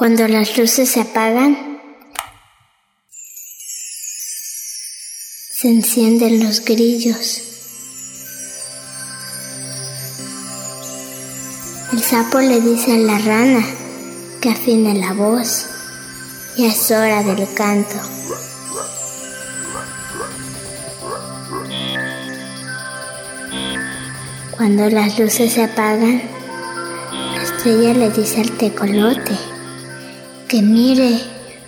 Cuando las luces se apagan, se encienden los grillos. El sapo le dice a la rana que afine la voz y es hora del canto. Cuando las luces se apagan, la estrella le dice al tecolote que mire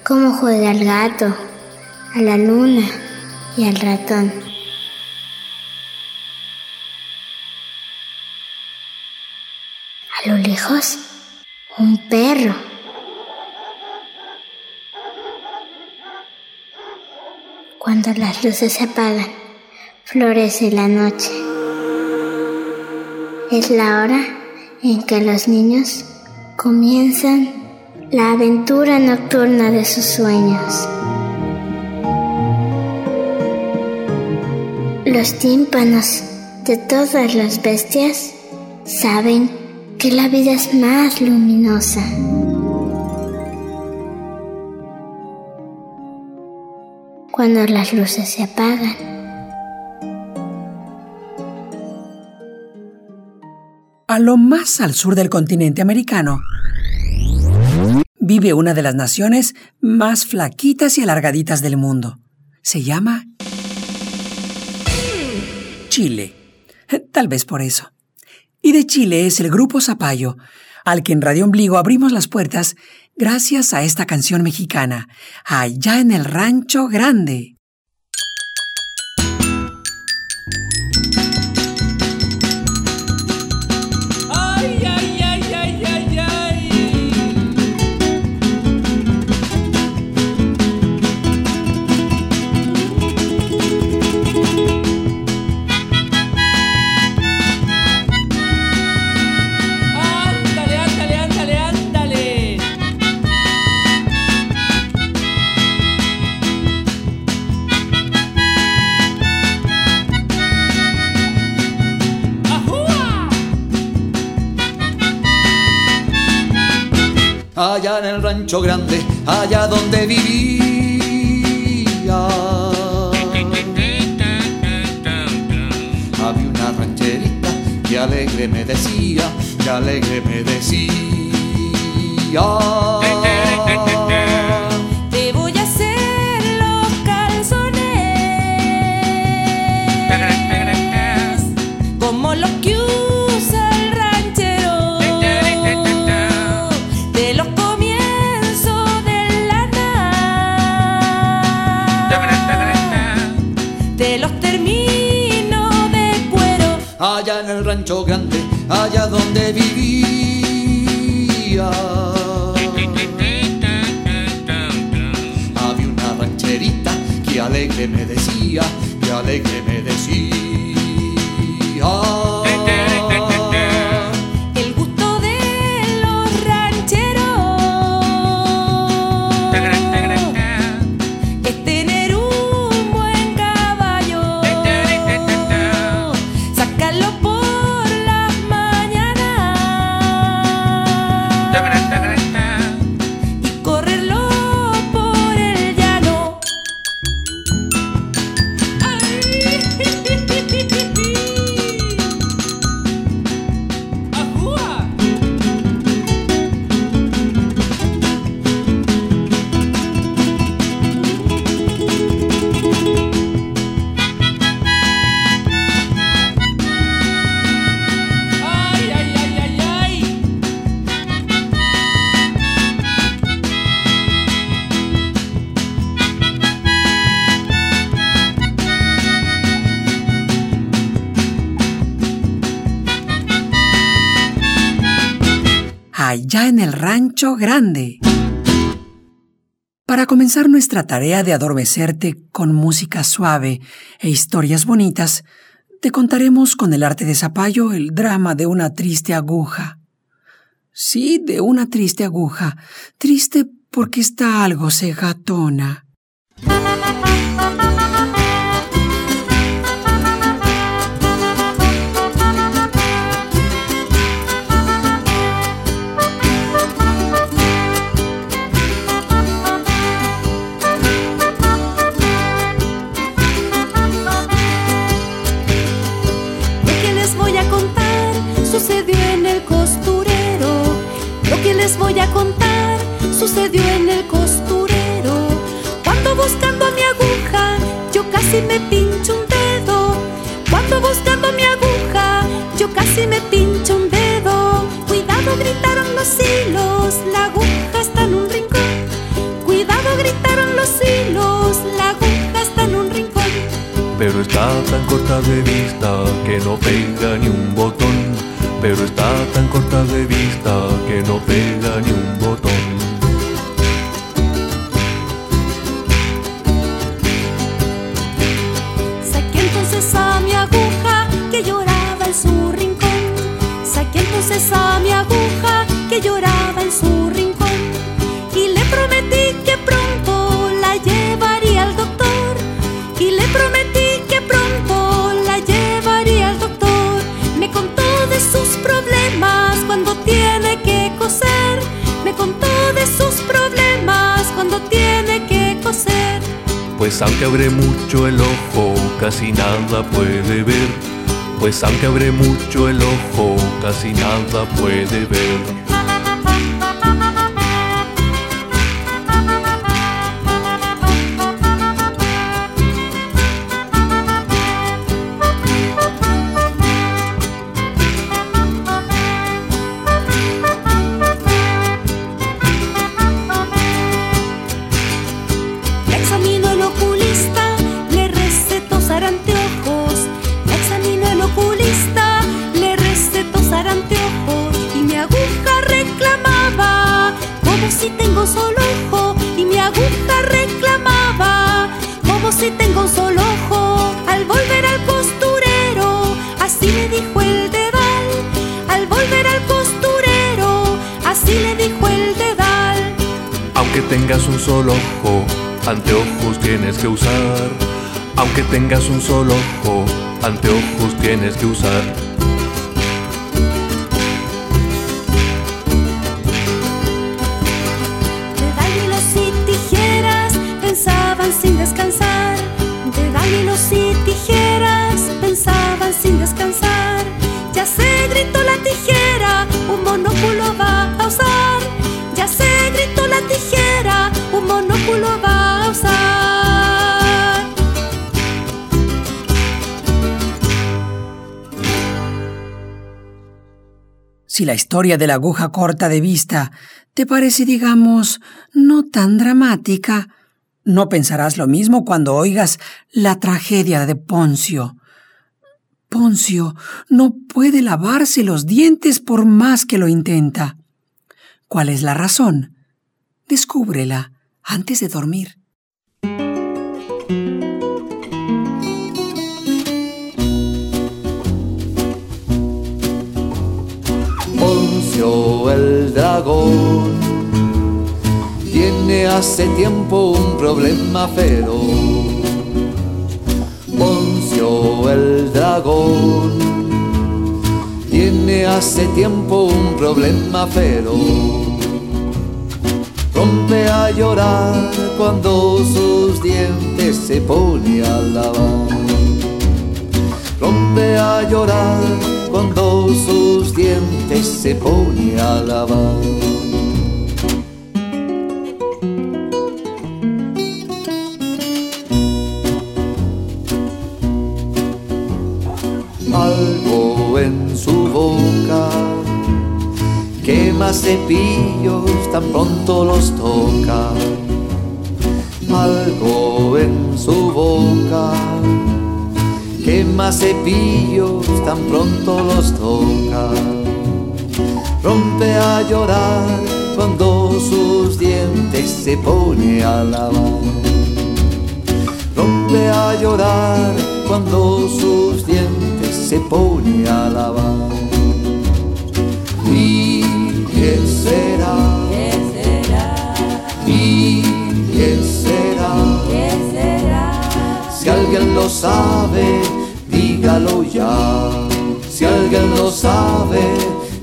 cómo juega el gato, a la luna y al ratón. A lo lejos, un perro. Cuando las luces se apagan, florece la noche. Es la hora en que los niños comienzan la aventura nocturna de sus sueños. Los tímpanos de todas las bestias saben que la vida es más luminosa. Cuando las luces se apagan. A lo más al sur del continente americano vive una de las naciones más flaquitas y alargaditas del mundo. Se llama Chile. Tal vez por eso. Y de Chile es el grupo Zapallo, al que en Radio Ombligo abrimos las puertas gracias a esta canción mexicana, Allá en el Rancho Grande. Allá en el rancho grande, allá donde vivía. Había una rancherita que alegre me decía, que alegre me decía. Allá en el rancho grande, allá donde vivía. Había una rancherita que alegre me decía, que alegre me decía. Allá en el rancho grande. Para comenzar nuestra tarea de adormecerte con música suave e historias bonitas, te contaremos con el arte de Zapallo el drama de una triste aguja. Sí, de una triste aguja, triste porque está algo cegatona. en el costurero. Lo que les voy a contar sucedió en el costurero. Cuando buscando mi aguja, yo casi me pincho un dedo. Cuando buscando mi aguja, yo casi me pincho un dedo. Cuidado, gritaron los hilos, la aguja está en un rincón. Cuidado, gritaron los hilos, la aguja está en un rincón. Pero está tan corta de vista que no pega ni un botón pero está tan corta de vista que no pega ni un botón. Saqué entonces a mi aguja que lloraba en su rincón. Saqué entonces a Pues aunque abre mucho el ojo, casi nada puede ver. Pues aunque abre mucho el ojo, casi nada puede ver. Tengas un solo ojo, anteojos tienes que usar. Aunque tengas un solo ojo, anteojos tienes que usar. Si la historia de la aguja corta de vista te parece, digamos, no tan dramática, no pensarás lo mismo cuando oigas la tragedia de Poncio. Poncio no puede lavarse los dientes por más que lo intenta. ¿Cuál es la razón? Descúbrela antes de dormir. Poncio el dragón tiene hace tiempo un problema feroz. Poncio el dragón tiene hace tiempo un problema feroz. Rompe a llorar cuando sus dientes se pone a lavar. Rompe a llorar cuando sus dientes se pone a lavar. Algo en su quema cepillos tan pronto los toca. Algo en su boca quema cepillos tan pronto los toca. Rompe a llorar cuando sus dientes se pone a lavar. Rompe a llorar cuando sus dientes se pone a lavar. ¿Y quién será? ¿Y quién será? Si alguien lo sabe, dígalo ya. Si alguien lo sabe,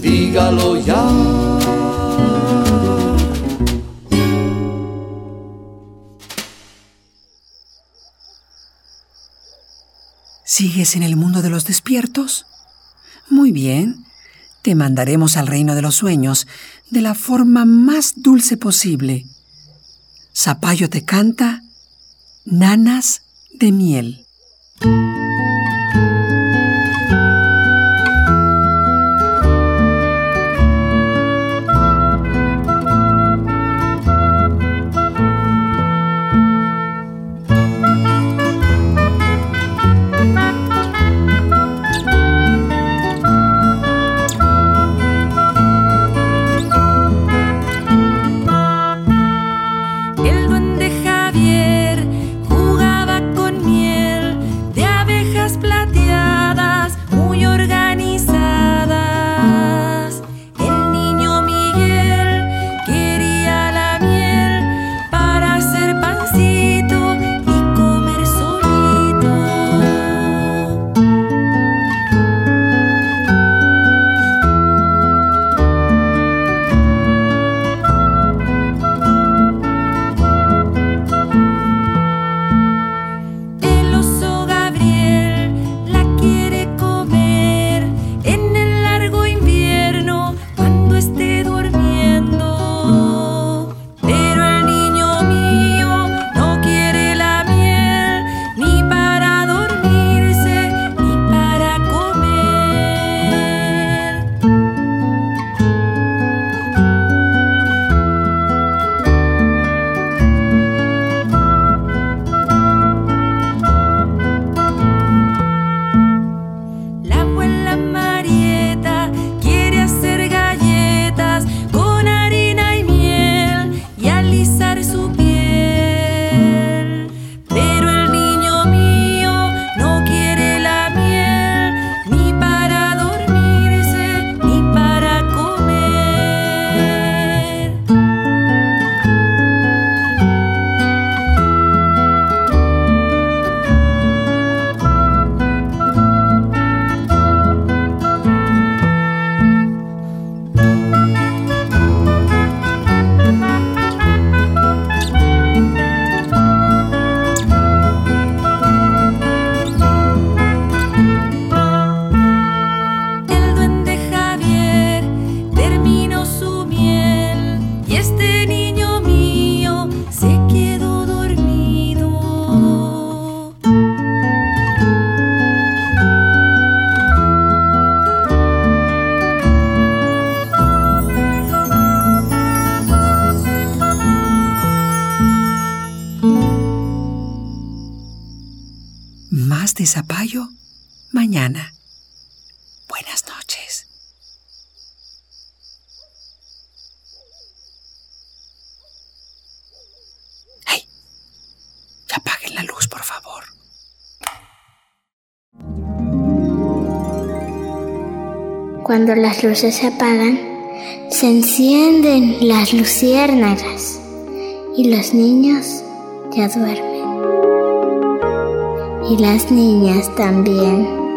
dígalo ya. ¿Sigues en el mundo de los despiertos? Muy bien. Te mandaremos al reino de los sueños de la forma más dulce posible. Zapallo te canta nanas de miel. De zapallo mañana. Buenas noches. ¡Hey! Apaguen la luz, por favor. Cuando las luces se apagan, se encienden las luciérnagas y los niños ya duermen. Y las niñas también.